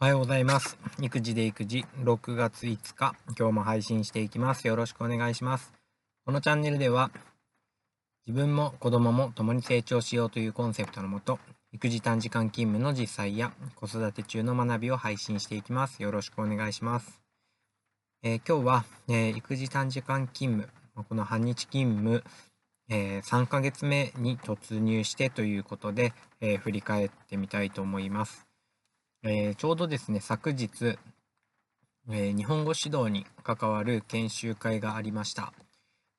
おはようございます。育児で育児、6月5日、今日も配信していきます。よろしくお願いします。このチャンネルでは、自分も子供も共に成長しようというコンセプトのもと、育児短時間勤務の実際や子育て中の学びを配信していきます。よろしくお願いします。えー今日は、えー育児短時間勤務、この半日勤務、えー3ヶ月目に突入してということで、え振り返ってみたいと思います。えーちょうどですね、昨日、えー日本語指導に関わる研修会がありました。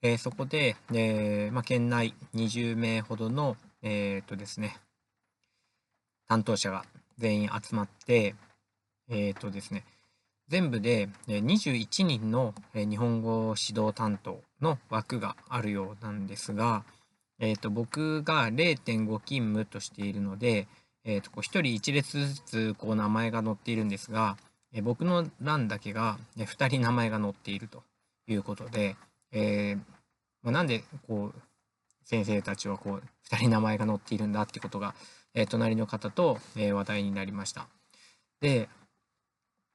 えーそこで、えーまあ、県内20名ほどの、えーとですね、担当者が全員集まって、えーとですね、全部で21人の日本語指導担当の枠があるようなんですが、えーと僕が0.5勤務としているので、えーとこう1人1列ずつこう名前が載っているんですが、え僕の欄だけがえー2人名前が載っているということで、えーまあ、なんでこう先生たちはこう2人名前が載っているんだってことが、えー隣の方と、えー話題になりました。で、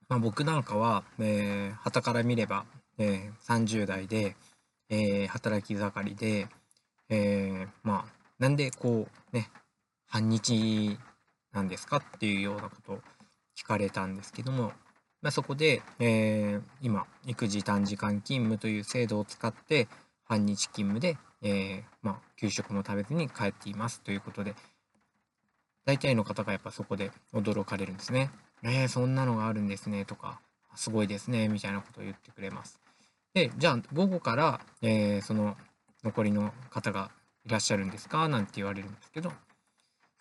まあ、僕なんかは、えー、から見れば、えー30代で、えー働き盛りで、えーまあなんでこうね半日なんですかっていうようなことを聞かれたんですけども、まあ、そこで、えー今育児短時間勤務という制度を使って半日勤務で、えーまあ、給食も食べずに帰っていますということで大体の方がやっぱそこで驚かれるんですね。えー、そんなのがあるんですねとかすごいですねみたいなことを言ってくれます。でじゃあ午後から、えーその残りの方がいらっしゃるんですか？なんて言われるんですけど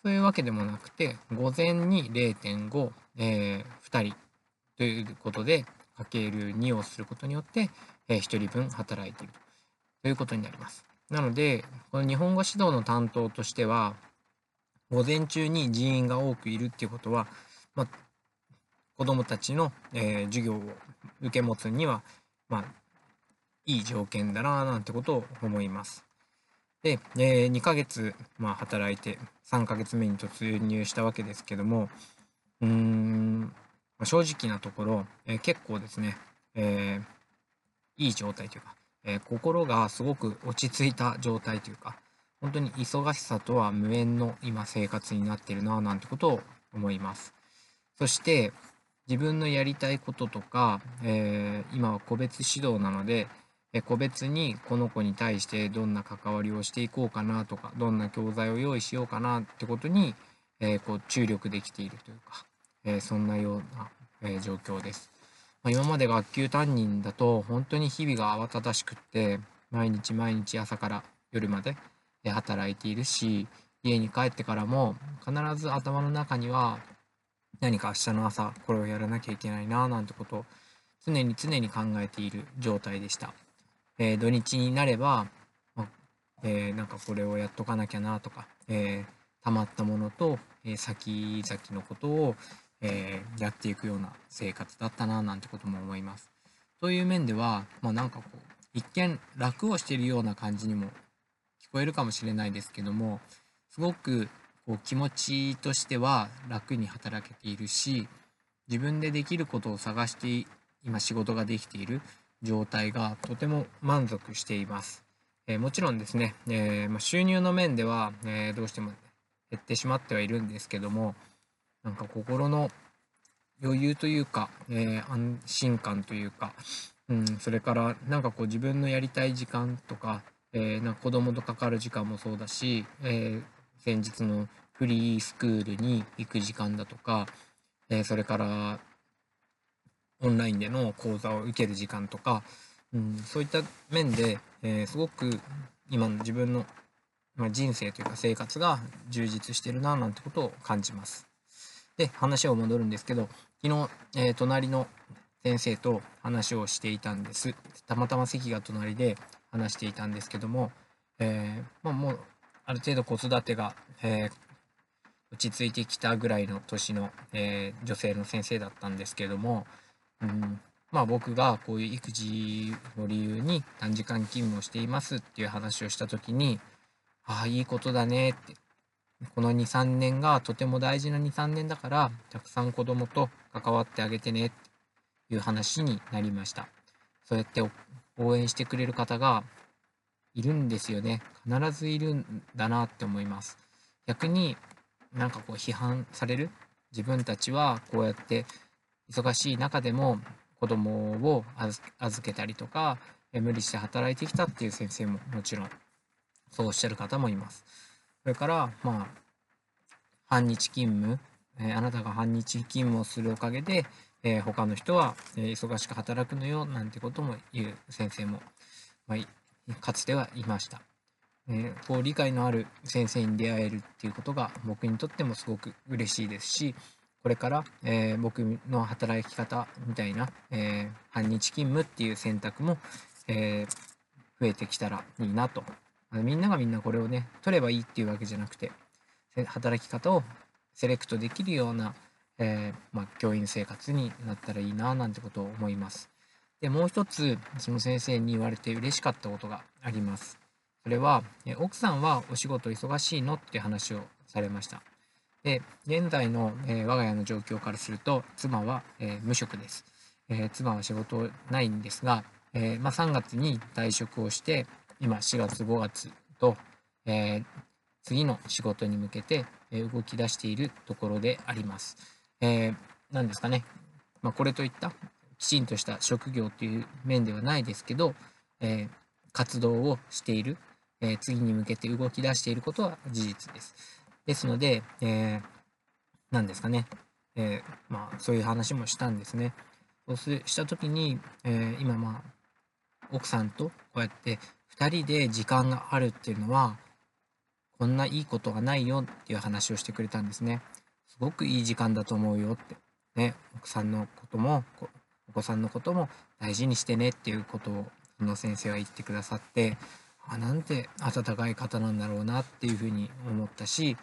そういうわけでもなくて午前に0.5、えー2人ということでかける2をすることによって、え1人分働いているということになります。なのでこの日本語指導の担当としては午前中に人員が多くいるっていうことは、まあ、子どもたちの、えー授業を受け持つには、まあ、いい条件だななんてことを思います。で、え2ヶ月、まあ、働いて3ヶ月目に突入したわけですけどもうーん、まあ正直なところ、えー結構ですね、えーいい状態というか、え心がすごく落ち着いた状態というか本当に忙しさとは無縁の今生活になってるななんてことを思います。そして自分のやりたいこととか、え今は個別指導なので、個別にこの子に対してどんな関わりをしていこうかなとかどんな教材を用意しようかなってことに、えこう注力できているというか、えそんなような、え状況です。まあ、今まで学級担任だと本当に日々が慌ただしくって毎日毎日朝から夜まで働いているし家に帰ってからも必ず頭の中には何か明日の朝これをやらなきゃいけないななんてことを常に常に考えている状態でした。えー土日になれば、まえーなんかこれをやっとかなきゃなとか、えー溜まったものと、え先々のことを、えやっていくような生活だったななんてことも思います。という面では、まあ、なんかこう一見楽をしているような感じにも聞こえるかもしれないですけどもすごくこう気持ちとしては楽に働けているし自分でできることを探して今仕事ができている状態がとても満足しています。えーもちろんですね、えーまあ、収入の面では、えーどうしても減ってしまってはいるんですけどもなんか心の余裕というか、え安心感というか、うん、それからなんかこう自分のやりたい時間とか、えーなんか子供と関わる時間もそうだし、え先日のフリースクールに行く時間だとか、えそれからオンラインでの講座を受ける時間とか、うん、そういった面で、えーすごく今の自分の、ま、人生というか生活が充実してるななんてことを感じます。で話を戻るんですけど昨日、えー隣の先生と話をしていたんですたまたま席が隣で話していたんですけども、えーまあ、もうある程度子育てが、えー落ち着いてきたぐらいの年の、え女性の先生だったんですけども、うん、まあ僕がこういう育児を理由に短時間勤務をしていますっていう話をした時に「ああいいことだね」って。この23年がとても大事な23年だからたくさん子供と関わってあげてねっていう話になりました。そうやって応援してくれる方がいるんですよね。必ずいるんだなって思います。逆になんかこう批判される？自分たちはこうやって忙しい中でも子供を預けたりとか無理して働いてきたっていう先生ももちろんそうおっしゃる方もいます。それからまあ半日勤務、えー、あなたが半日勤務をするおかげで、えー、他の人は、え、忙しく働くのよなんてことも言う先生も、まあ、かつてはいました。え、こう理解のある先生に出会えるっていうことが僕にとってもすごく嬉しいですしこれから、えー、僕の働き方みたいな、えー、半日勤務っていう選択も、え増えてきたらいいなとみんながみんなこれをね取ればいいっていうわけじゃなくて働き方をセレクトできるような、えまあ、教員生活になったらいいななんてことを思います。でもう一つその先生に言われて嬉しかったことがあります。それは、奥さんはお仕事忙しいのって話をされました。で、現在の、え、我が家の状況からすると、妻は、え、無職です。え、妻は仕事ないんですが、えまあ、3月に退職をして、今4月5月と、え次の仕事に向けて、動き出しているところであります。えー、ですかね、まあ、これといったきちんとした職業という面ではないですけど、え活動をしている、え次に向けて動き出していることは事実です。ですので、え、何ですかね、え、まあ、そういう話もしたんですね。そうした時に、え、今まあ奥さんとこうやって2人で時間があるっていうのはこんないいことがないよっていう話をしてくれたんですね。すごくいい時間だと思うよって。ね、奥さんのこともお子さんのことも大事にしてねっていうことをその先生は言ってくださってあなんて温かい方なんだろうなっていうふうに思ったし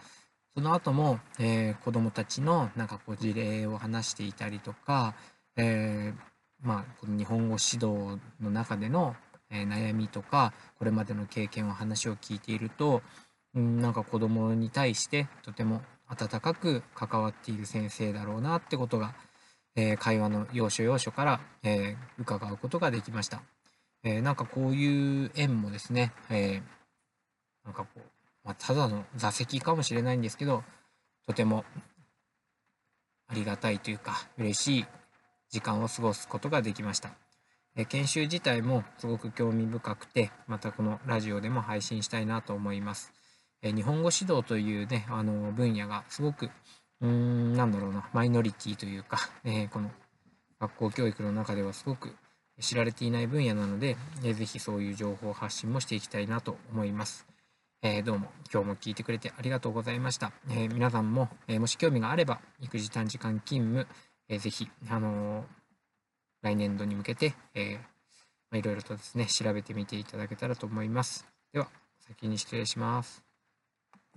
その後も、えー、子どもたちのなんかこう事例を話していたりとか、えー、まあ、この日本語指導の中での、えー、悩みとかこれまでの経験を話を聞いていると、うん、なんか子どもに対してとても温かく関わっている先生だろうなってことが、え会話の要所要所から、え伺うことができました。えー、なんかこういう縁もですね、えー、なんかこう、まあ、ただの座席かもしれないんですけど、とてもありがたいというか、嬉しい時間を過ごすことができました。えー、研修自体もすごく興味深くて、またこのラジオでも配信したいなと思います。え日本語指導というね、あの分野がすごく、うーん、なんだろうな、マイノリティというか、えこの学校教育の中ではすごく知られていない分野なので、えー、ぜひそういう情報発信もしていきたいなと思います。えー、どうも今日も聞いてくれてありがとうございました。えー、皆さんも、えー、もし興味があれば、育児短時間勤務、えー、ぜひ、あの来年度に向けて、えまいろいろとですね、調べてみていただけたらと思います。では、先に失礼します。